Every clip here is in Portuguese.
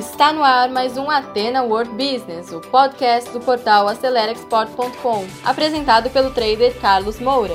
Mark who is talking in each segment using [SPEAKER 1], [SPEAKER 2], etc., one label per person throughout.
[SPEAKER 1] Está no ar mais um Atena World Business, o podcast do portal AceleraExport.com, apresentado pelo trader Carlos Moura.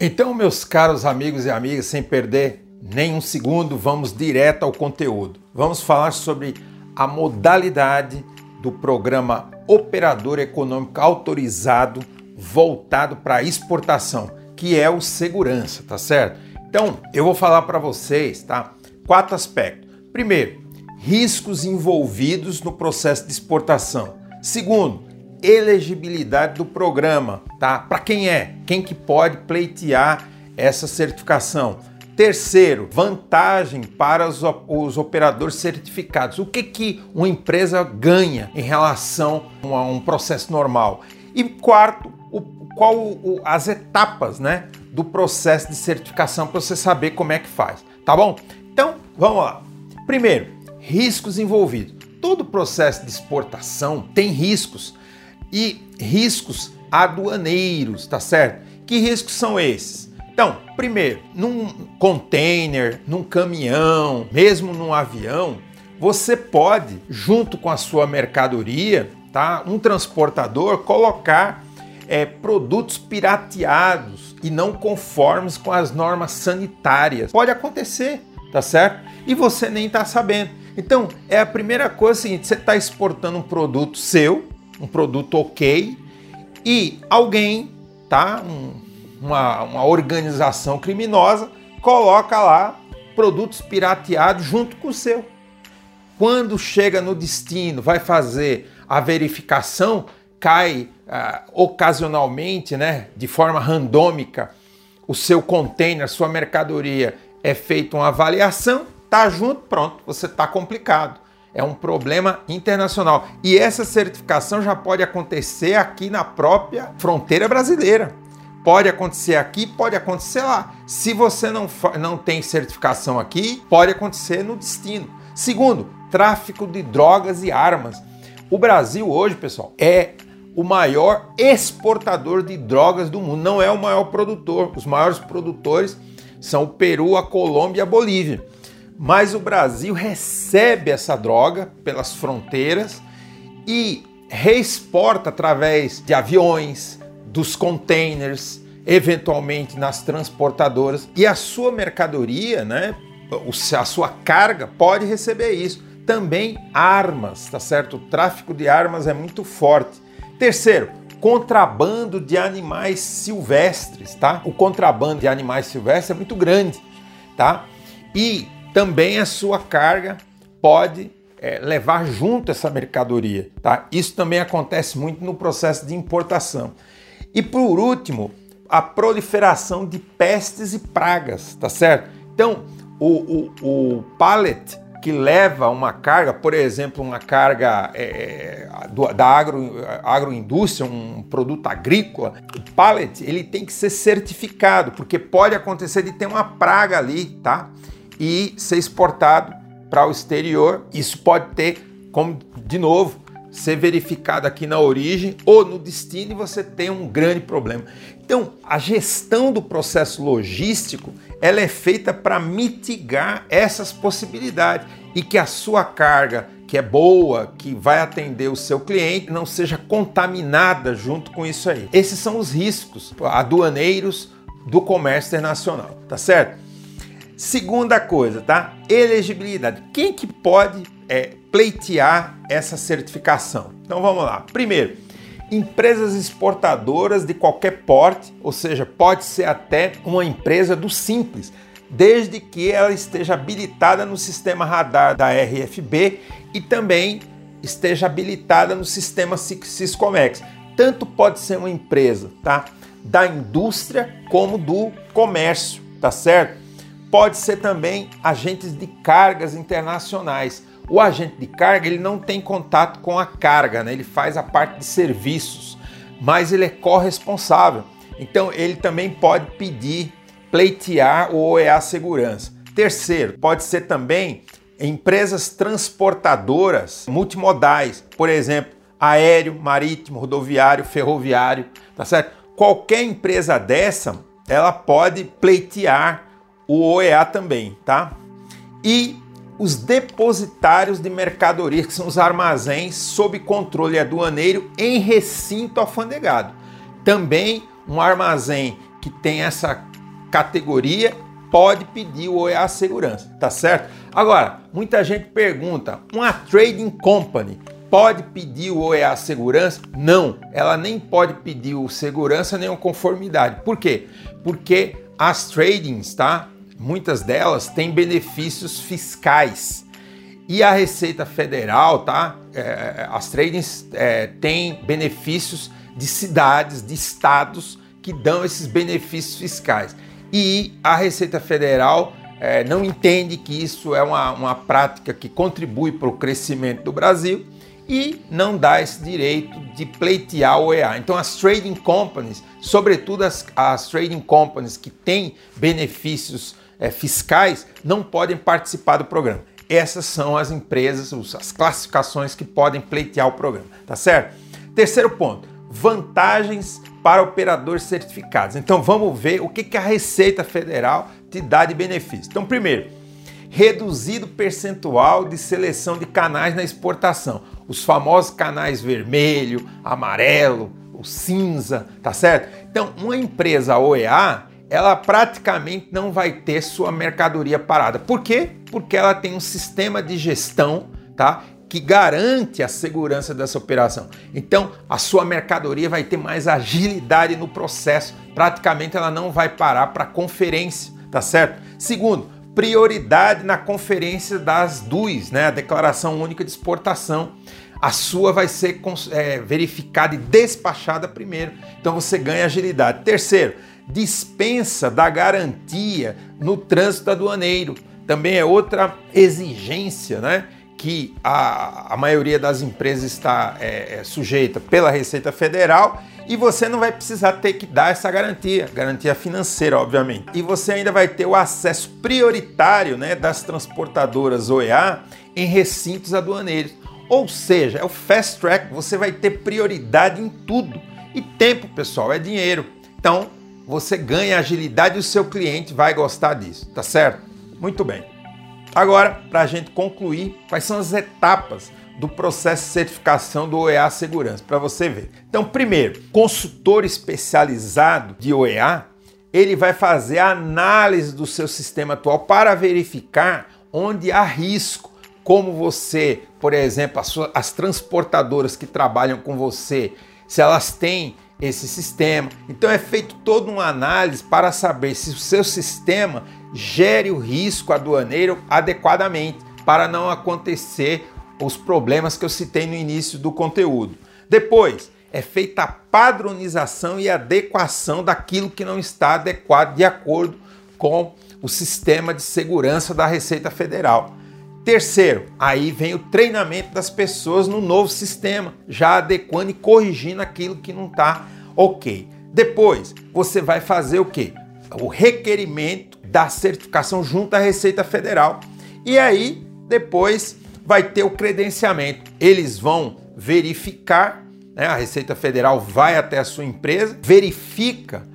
[SPEAKER 2] Então, meus caros amigos e amigas, sem perder nem um segundo, vamos direto ao conteúdo. Vamos falar sobre a modalidade do programa Operador Econômico Autorizado voltado para exportação, que é o segurança, tá certo? Então, eu vou falar para vocês, tá? Quatro aspectos. Primeiro, riscos envolvidos no processo de exportação. Segundo, elegibilidade do programa, tá? Para quem é? Quem que pode pleitear essa certificação? Terceiro, vantagem para os, os, operadores certificados. O que, que uma empresa ganha em relação a um processo normal? E quarto, qual o, as etapas né, do processo de certificação para você saber como é que faz. Tá bom? Então, vamos lá. Primeiro, riscos envolvidos. Todo processo de exportação tem riscos e riscos aduaneiros, tá certo? Que riscos são esses? Então, primeiro, num container, num caminhão, mesmo num avião, você pode, junto com a sua mercadoria, tá? Um transportador colocar é, produtos pirateados e não conformes com as normas sanitárias. Pode acontecer, tá certo? E você nem está sabendo. Então, é a primeira coisa seguinte: você está exportando um produto seu, um produto ok, e alguém, tá? Um, uma, uma organização criminosa coloca lá produtos pirateados junto com o seu. Quando chega no destino, vai fazer a verificação, cai uh, ocasionalmente, né, de forma randômica, o seu container, sua mercadoria, é feita uma avaliação, tá junto, pronto, você está complicado. É um problema internacional. E essa certificação já pode acontecer aqui na própria fronteira brasileira. Pode acontecer aqui, pode acontecer lá. Se você não, não tem certificação aqui, pode acontecer no destino. Segundo, tráfico de drogas e armas. O Brasil hoje, pessoal, é o maior exportador de drogas do mundo, não é o maior produtor. Os maiores produtores são o Peru, a Colômbia e a Bolívia. Mas o Brasil recebe essa droga pelas fronteiras e reexporta através de aviões, dos containers, eventualmente nas transportadoras. E a sua mercadoria, né, a sua carga pode receber isso. Também armas, tá certo? O tráfico de armas é muito forte. Terceiro, contrabando de animais silvestres, tá? O contrabando de animais silvestres é muito grande, tá? E também a sua carga pode é, levar junto essa mercadoria, tá? Isso também acontece muito no processo de importação. E por último, a proliferação de pestes e pragas, tá certo? Então, o, o, o pallet que leva uma carga, por exemplo, uma carga é, do, da agro, agroindústria, um produto agrícola, o pallet ele tem que ser certificado, porque pode acontecer de ter uma praga ali, tá? E ser exportado para o exterior. Isso pode ter, como de novo, ser verificado aqui na origem ou no destino e você tem um grande problema. Então, a gestão do processo logístico, ela é feita para mitigar essas possibilidades e que a sua carga, que é boa, que vai atender o seu cliente, não seja contaminada junto com isso aí. Esses são os riscos aduaneiros do comércio internacional, tá certo? Segunda coisa, tá? Elegibilidade. Quem que pode é, pleitear essa certificação? Então vamos lá. Primeiro, empresas exportadoras de qualquer porte, ou seja, pode ser até uma empresa do simples, desde que ela esteja habilitada no sistema radar da RFB e também esteja habilitada no sistema Syscomex. Tanto pode ser uma empresa, tá? Da indústria como do comércio, tá certo? Pode ser também agentes de cargas internacionais. O agente de carga ele não tem contato com a carga, né? ele faz a parte de serviços, mas ele é corresponsável. Então ele também pode pedir, pleitear o OEA Segurança. Terceiro, pode ser também empresas transportadoras multimodais, por exemplo, aéreo, marítimo, rodoviário, ferroviário, tá certo? Qualquer empresa dessa ela pode pleitear o OEA também, tá? E os depositários de mercadoria, que são os armazéns sob controle aduaneiro em recinto alfandegado. Também um armazém que tem essa categoria pode pedir o OEA segurança, tá certo? Agora, muita gente pergunta, uma trading company pode pedir o OEA segurança? Não, ela nem pode pedir o segurança nem o conformidade. Por quê? Porque as tradings, tá? Muitas delas têm benefícios fiscais. E a Receita Federal, tá? É, as tradings é, têm benefícios de cidades, de estados que dão esses benefícios fiscais. E a Receita Federal é, não entende que isso é uma, uma prática que contribui para o crescimento do Brasil e não dá esse direito de pleitear o EA. Então as trading companies, sobretudo as, as trading companies que têm benefícios é, fiscais, não podem participar do programa. Essas são as empresas, as classificações que podem pleitear o programa, tá certo? Terceiro ponto, vantagens para operadores certificados. Então vamos ver o que, que a Receita Federal te dá de benefício. Então, primeiro, reduzido percentual de seleção de canais na exportação. Os famosos canais vermelho, amarelo, o cinza, tá certo? Então, uma empresa OEA, ela praticamente não vai ter sua mercadoria parada. Por quê? Porque ela tem um sistema de gestão, tá? que garante a segurança dessa operação. Então, a sua mercadoria vai ter mais agilidade no processo. Praticamente ela não vai parar para conferência, tá certo? Segundo, prioridade na conferência das DUIs, né, a Declaração Única de Exportação. A sua vai ser é, verificada e despachada primeiro, então você ganha agilidade. Terceiro, dispensa da garantia no trânsito aduaneiro. Também é outra exigência, né? que a, a maioria das empresas está é, é, sujeita pela Receita Federal e você não vai precisar ter que dar essa garantia, garantia financeira, obviamente. E você ainda vai ter o acesso prioritário né, das transportadoras OEA em recintos aduaneiros. Ou seja, é o fast track, você vai ter prioridade em tudo. E tempo, pessoal, é dinheiro. Então, você ganha agilidade e o seu cliente vai gostar disso, tá certo? Muito bem. Agora, para a gente concluir, quais são as etapas do processo de certificação do OEA Segurança, para você ver. Então, primeiro, consultor especializado de OEA, ele vai fazer a análise do seu sistema atual para verificar onde há risco, como você, por exemplo, as, suas, as transportadoras que trabalham com você, se elas têm esse sistema. Então é feito toda uma análise para saber se o seu sistema gere o risco aduaneiro adequadamente para não acontecer os problemas que eu citei no início do conteúdo. Depois, é feita a padronização e adequação daquilo que não está adequado de acordo com o sistema de segurança da Receita Federal. Terceiro, aí vem o treinamento das pessoas no novo sistema, já adequando e corrigindo aquilo que não está ok. Depois, você vai fazer o que? O requerimento da certificação junto à Receita Federal. E aí, depois vai ter o credenciamento. Eles vão verificar, né? a Receita Federal vai até a sua empresa, verifica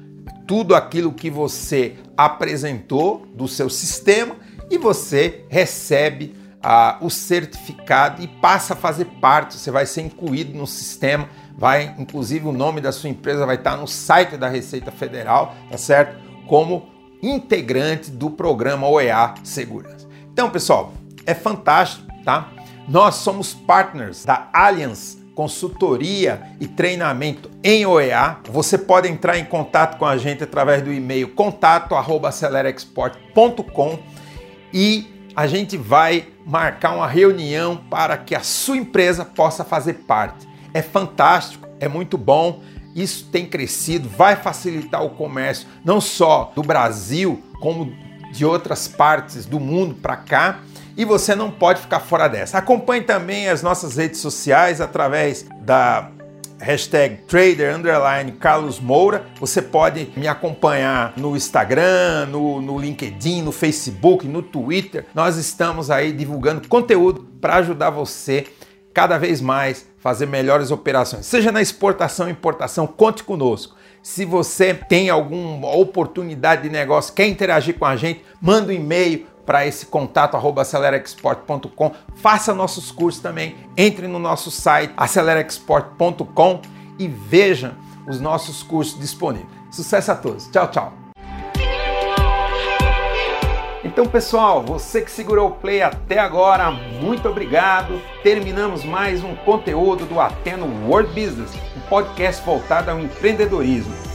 [SPEAKER 2] tudo aquilo que você apresentou do seu sistema e você recebe ah, o certificado e passa a fazer parte, você vai ser incluído no sistema, vai, inclusive o nome da sua empresa vai estar no site da Receita Federal, tá certo? Como integrante do programa OEA Segurança. Então, pessoal, é fantástico, tá? Nós somos partners da Allianz Consultoria e Treinamento em OEA. Você pode entrar em contato com a gente através do e-mail contato@acelerexport.com e a gente vai marcar uma reunião para que a sua empresa possa fazer parte. É fantástico, é muito bom. Isso tem crescido, vai facilitar o comércio não só do Brasil, como de outras partes do mundo para cá. E você não pode ficar fora dessa. Acompanhe também as nossas redes sociais através da hashtag trader underline Carlos Moura. Você pode me acompanhar no Instagram, no, no LinkedIn, no Facebook, no Twitter. Nós estamos aí divulgando conteúdo para ajudar você cada vez mais fazer melhores operações, seja na exportação, importação, conte conosco. Se você tem alguma oportunidade de negócio, quer interagir com a gente, manda um e-mail para esse contato arroba aceleraexport.com. Faça nossos cursos também. Entre no nosso site aceleraexport.com e veja os nossos cursos disponíveis. Sucesso a todos. Tchau, tchau. Então, pessoal, você que segurou o play até agora, muito obrigado. Terminamos mais um conteúdo do Ateno World Business, um podcast voltado ao empreendedorismo.